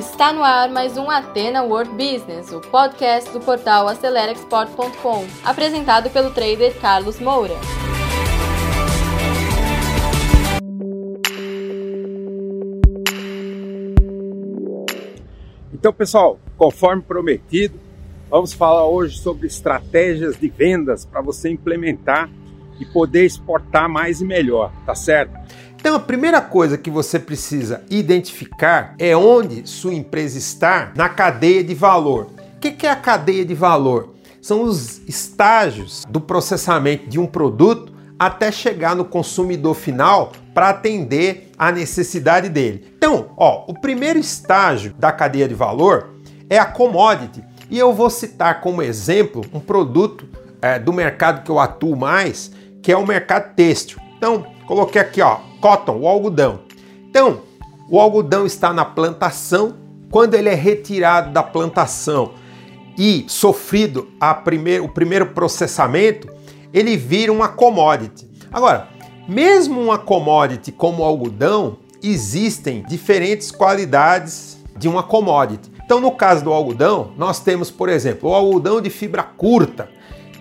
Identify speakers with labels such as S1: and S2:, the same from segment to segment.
S1: Está no ar mais um Atena World Business, o podcast do portal AceleraExport.com, apresentado pelo trader Carlos Moura.
S2: Então, pessoal, conforme prometido, vamos falar hoje sobre estratégias de vendas para você implementar e poder exportar mais e melhor, tá certo?
S3: Então, a primeira coisa que você precisa identificar é onde sua empresa está na cadeia de valor. O que é a cadeia de valor? São os estágios do processamento de um produto até chegar no consumidor final para atender a necessidade dele. Então, ó, o primeiro estágio da cadeia de valor é a commodity. E eu vou citar como exemplo um produto é, do mercado que eu atuo mais, que é o mercado têxtil. Então, coloquei aqui, ó, cotton, o algodão. Então, o algodão está na plantação. Quando ele é retirado da plantação e sofrido primeir, o primeiro processamento, ele vira uma commodity. Agora, mesmo uma commodity como o algodão, existem diferentes qualidades de uma commodity. Então, no caso do algodão, nós temos, por exemplo, o algodão de fibra curta,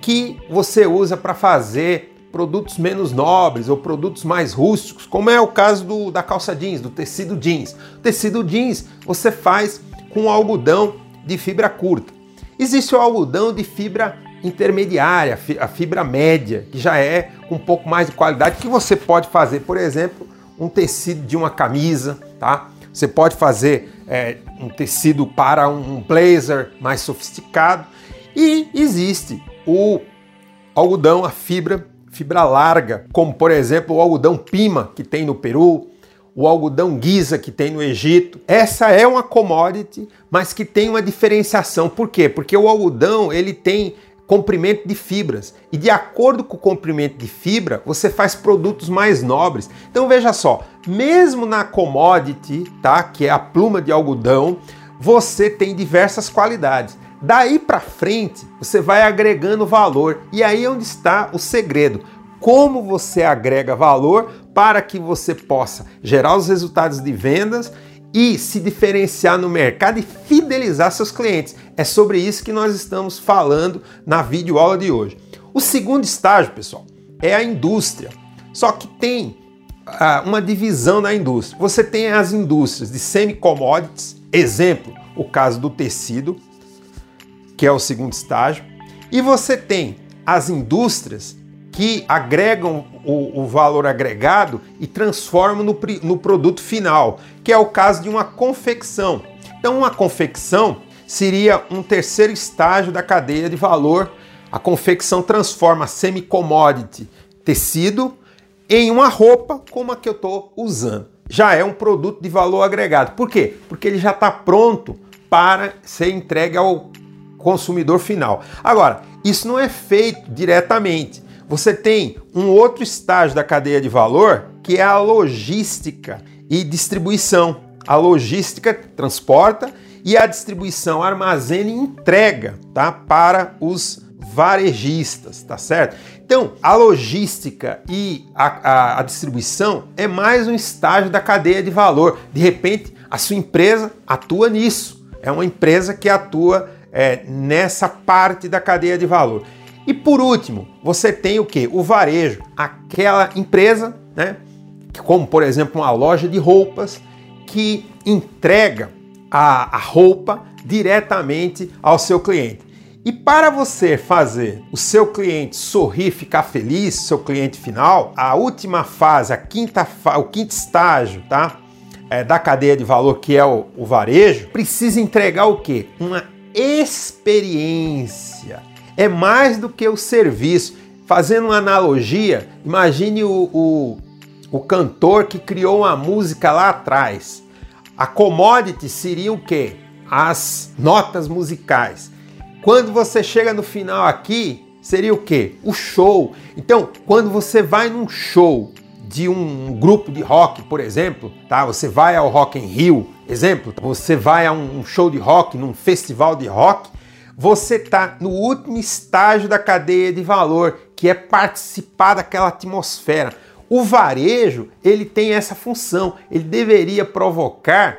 S3: que você usa para fazer produtos menos nobres ou produtos mais rústicos, como é o caso do, da calça jeans, do tecido jeans. O tecido jeans você faz com algodão de fibra curta. Existe o algodão de fibra intermediária, a fibra média, que já é um pouco mais de qualidade, que você pode fazer, por exemplo, um tecido de uma camisa, tá? Você pode fazer é, um tecido para um blazer mais sofisticado. E existe o algodão, a fibra fibra larga, como por exemplo o algodão pima que tem no Peru, o algodão guisa que tem no Egito. Essa é uma commodity, mas que tem uma diferenciação. Por quê? Porque o algodão ele tem comprimento de fibras e de acordo com o comprimento de fibra você faz produtos mais nobres. Então veja só, mesmo na commodity, tá, que é a pluma de algodão, você tem diversas qualidades. Daí para frente, você vai agregando valor. E aí é onde está o segredo. Como você agrega valor para que você possa gerar os resultados de vendas e se diferenciar no mercado e fidelizar seus clientes. É sobre isso que nós estamos falando na videoaula de hoje. O segundo estágio, pessoal, é a indústria. Só que tem ah, uma divisão na indústria. Você tem as indústrias de semi-commodities, exemplo, o caso do tecido, que é o segundo estágio, e você tem as indústrias que agregam o, o valor agregado e transformam no, no produto final, que é o caso de uma confecção. Então, uma confecção seria um terceiro estágio da cadeia de valor. A confecção transforma semi-commodity, tecido, em uma roupa como a que eu estou usando. Já é um produto de valor agregado. Por quê? Porque ele já está pronto para ser entregue ao consumidor final. Agora, isso não é feito diretamente. Você tem um outro estágio da cadeia de valor que é a logística e distribuição. A logística transporta e a distribuição armazena e entrega, tá? Para os varejistas, tá certo? Então, a logística e a, a, a, distribuição é mais um estágio da cadeia de valor. De repente, a sua empresa atua nisso. É uma empresa que atua é, nessa parte da cadeia de valor. E por último, você tem o que? O varejo, aquela empresa, né? Como por exemplo uma loja de roupas que entrega a, a roupa diretamente ao seu cliente. E para você fazer o seu cliente sorrir, ficar feliz, seu cliente final, a última fase, a quinta fa o quinto estágio, tá? É, da cadeia de valor, que é o, o varejo, precisa entregar o quê? Uma experiência. É mais do que o serviço. Fazendo uma analogia, imagine o, o, o cantor que criou uma música lá atrás. A commodity seria o quê? As notas musicais. Quando você chega no final aqui, seria o quê? O show. Então, quando você vai num show de um grupo de rock, por exemplo, tá? Você vai ao Rock in Rio, exemplo, você vai a um show de rock, num festival de rock, você está no último estágio da cadeia de valor, que é participar daquela atmosfera. O varejo, ele tem essa função, ele deveria provocar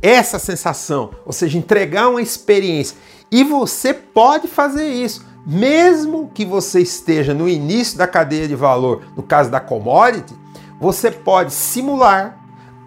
S3: essa sensação, ou seja, entregar uma experiência. E você pode fazer isso, mesmo que você esteja no início da cadeia de valor, no caso da commodity, você pode simular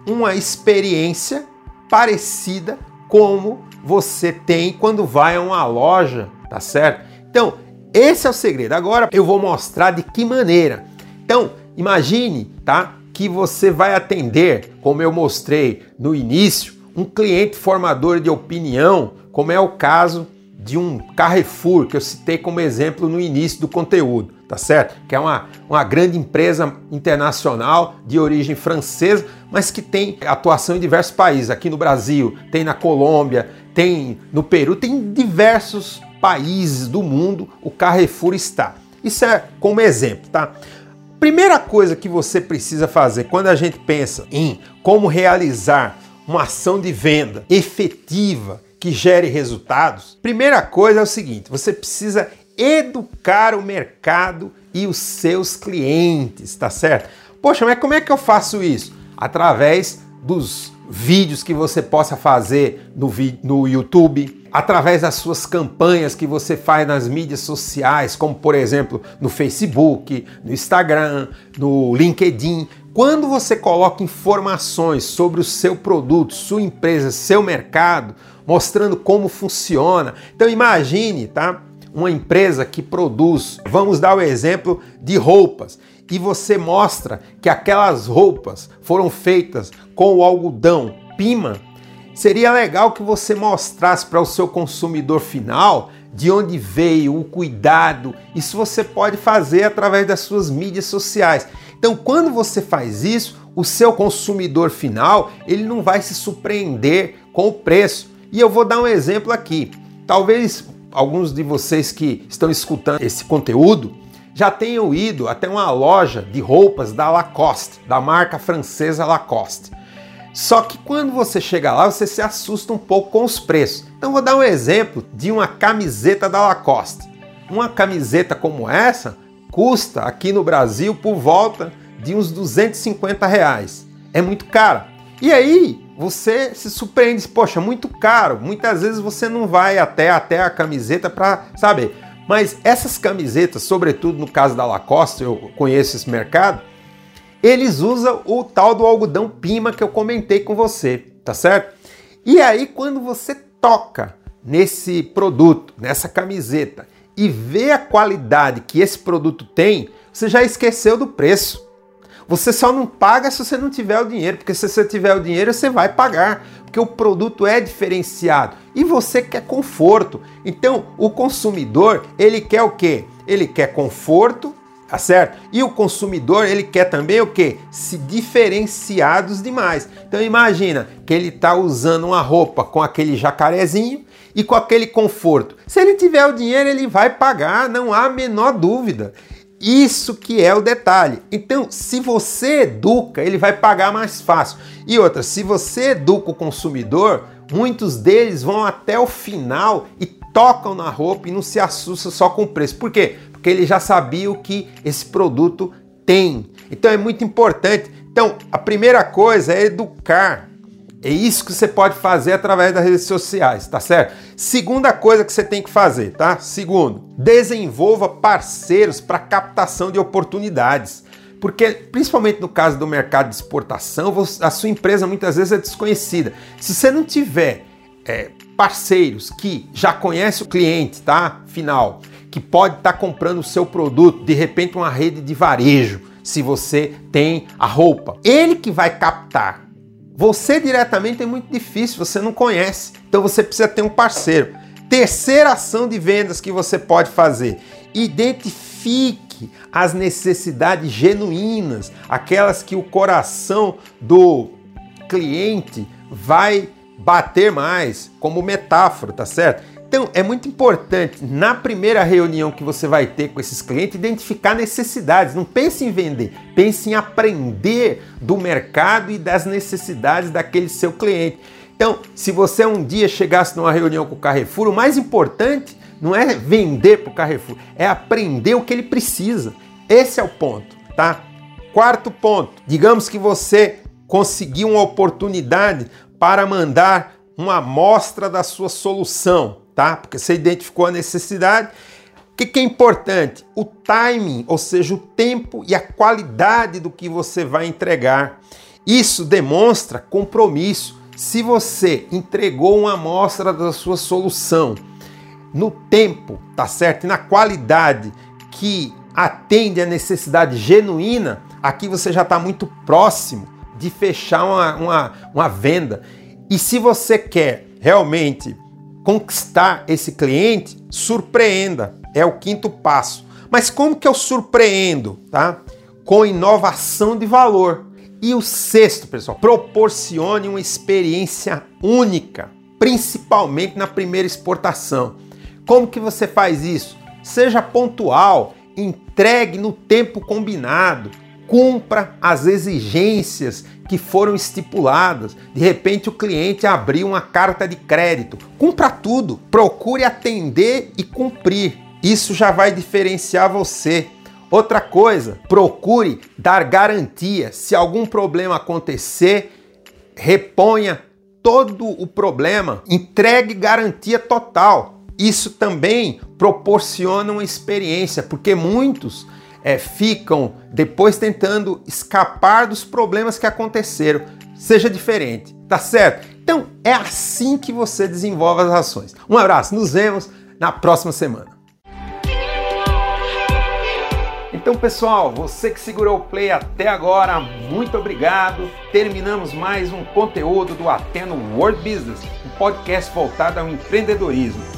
S3: uma experiência parecida como você tem quando vai a uma loja, tá certo? Então, esse é o segredo. Agora eu vou mostrar de que maneira. Então, imagine, tá? Que você vai atender, como eu mostrei no início, um cliente formador de opinião, como é o caso de um Carrefour, que eu citei como exemplo no início do conteúdo, tá certo? Que é uma, uma grande empresa internacional de origem francesa, mas que tem atuação em diversos países. Aqui no Brasil, tem na Colômbia, tem no Peru, tem em diversos países do mundo o Carrefour está. Isso é como exemplo, tá? Primeira coisa que você precisa fazer quando a gente pensa em como realizar uma ação de venda efetiva que gere resultados, primeira coisa é o seguinte: você precisa educar o mercado e os seus clientes, tá certo? Poxa, mas como é que eu faço isso? Através dos vídeos que você possa fazer no, no YouTube, através das suas campanhas que você faz nas mídias sociais, como por exemplo no Facebook, no Instagram, no LinkedIn. Quando você coloca informações sobre o seu produto, sua empresa, seu mercado, mostrando como funciona. Então imagine, tá? Uma empresa que produz, vamos dar o exemplo de roupas, e você mostra que aquelas roupas foram feitas com o algodão Pima, seria legal que você mostrasse para o seu consumidor final de onde veio o cuidado. Isso você pode fazer através das suas mídias sociais. Então, quando você faz isso, o seu consumidor final, ele não vai se surpreender com o preço. E eu vou dar um exemplo aqui. Talvez alguns de vocês que estão escutando esse conteúdo já tenham ido até uma loja de roupas da Lacoste, da marca francesa Lacoste. Só que quando você chega lá, você se assusta um pouco com os preços. Então vou dar um exemplo de uma camiseta da Lacoste. Uma camiseta como essa custa aqui no Brasil por volta de uns 250 reais. É muito cara. E aí você se surpreende, poxa, muito caro. Muitas vezes você não vai até até a camiseta para saber. Mas essas camisetas, sobretudo no caso da Lacoste, eu conheço esse mercado, eles usam o tal do algodão pima que eu comentei com você, tá certo? E aí quando você toca nesse produto, nessa camiseta e vê a qualidade que esse produto tem, você já esqueceu do preço. Você só não paga se você não tiver o dinheiro, porque se você tiver o dinheiro, você vai pagar, porque o produto é diferenciado e você quer conforto. Então, o consumidor, ele quer o quê? Ele quer conforto, tá certo? E o consumidor, ele quer também o quê? Se diferenciar dos demais. Então, imagina que ele está usando uma roupa com aquele jacarezinho e com aquele conforto. Se ele tiver o dinheiro, ele vai pagar, não há a menor dúvida. Isso que é o detalhe. Então, se você educa, ele vai pagar mais fácil. E outra, se você educa o consumidor, muitos deles vão até o final e tocam na roupa e não se assustam só com o preço. Por quê? Porque ele já sabia o que esse produto tem. Então é muito importante. Então, a primeira coisa é educar é isso que você pode fazer através das redes sociais, tá certo? Segunda coisa que você tem que fazer, tá? Segundo, desenvolva parceiros para captação de oportunidades. Porque, principalmente no caso do mercado de exportação, a sua empresa muitas vezes é desconhecida. Se você não tiver é, parceiros que já conhecem o cliente, tá? Final, que pode estar tá comprando o seu produto, de repente uma rede de varejo, se você tem a roupa. Ele que vai captar você diretamente é muito difícil, você não conhece. Então você precisa ter um parceiro. Terceira ação de vendas que você pode fazer: identifique as necessidades genuínas, aquelas que o coração do cliente vai bater mais, como metáfora, tá certo? Então, é muito importante, na primeira reunião que você vai ter com esses clientes, identificar necessidades. Não pense em vender, pense em aprender do mercado e das necessidades daquele seu cliente. Então, se você um dia chegasse numa reunião com o Carrefour, o mais importante não é vender para o Carrefour, é aprender o que ele precisa. Esse é o ponto, tá? Quarto ponto, digamos que você conseguiu uma oportunidade para mandar uma amostra da sua solução, tá? Porque você identificou a necessidade. O que, que é importante? O timing, ou seja, o tempo e a qualidade do que você vai entregar. Isso demonstra compromisso. Se você entregou uma amostra da sua solução no tempo, tá certo? E na qualidade que atende a necessidade genuína, aqui você já está muito próximo de fechar uma, uma, uma venda. E se você quer realmente conquistar esse cliente, surpreenda. É o quinto passo. Mas como que eu surpreendo, tá? Com inovação de valor. E o sexto, pessoal, proporcione uma experiência única, principalmente na primeira exportação. Como que você faz isso? Seja pontual, entregue no tempo combinado, cumpra as exigências que foram estipuladas. De repente o cliente abriu uma carta de crédito. Cumpra tudo, procure atender e cumprir. Isso já vai diferenciar você. Outra coisa, procure dar garantia. Se algum problema acontecer, reponha todo o problema, entregue garantia total. Isso também proporciona uma experiência, porque muitos é, ficam depois tentando escapar dos problemas que aconteceram. Seja diferente, tá certo? Então é assim que você desenvolve as ações. Um abraço, nos vemos na próxima semana. Então, pessoal, você que segurou o play até agora, muito obrigado. Terminamos mais um conteúdo do Ateno World Business, um podcast voltado ao empreendedorismo.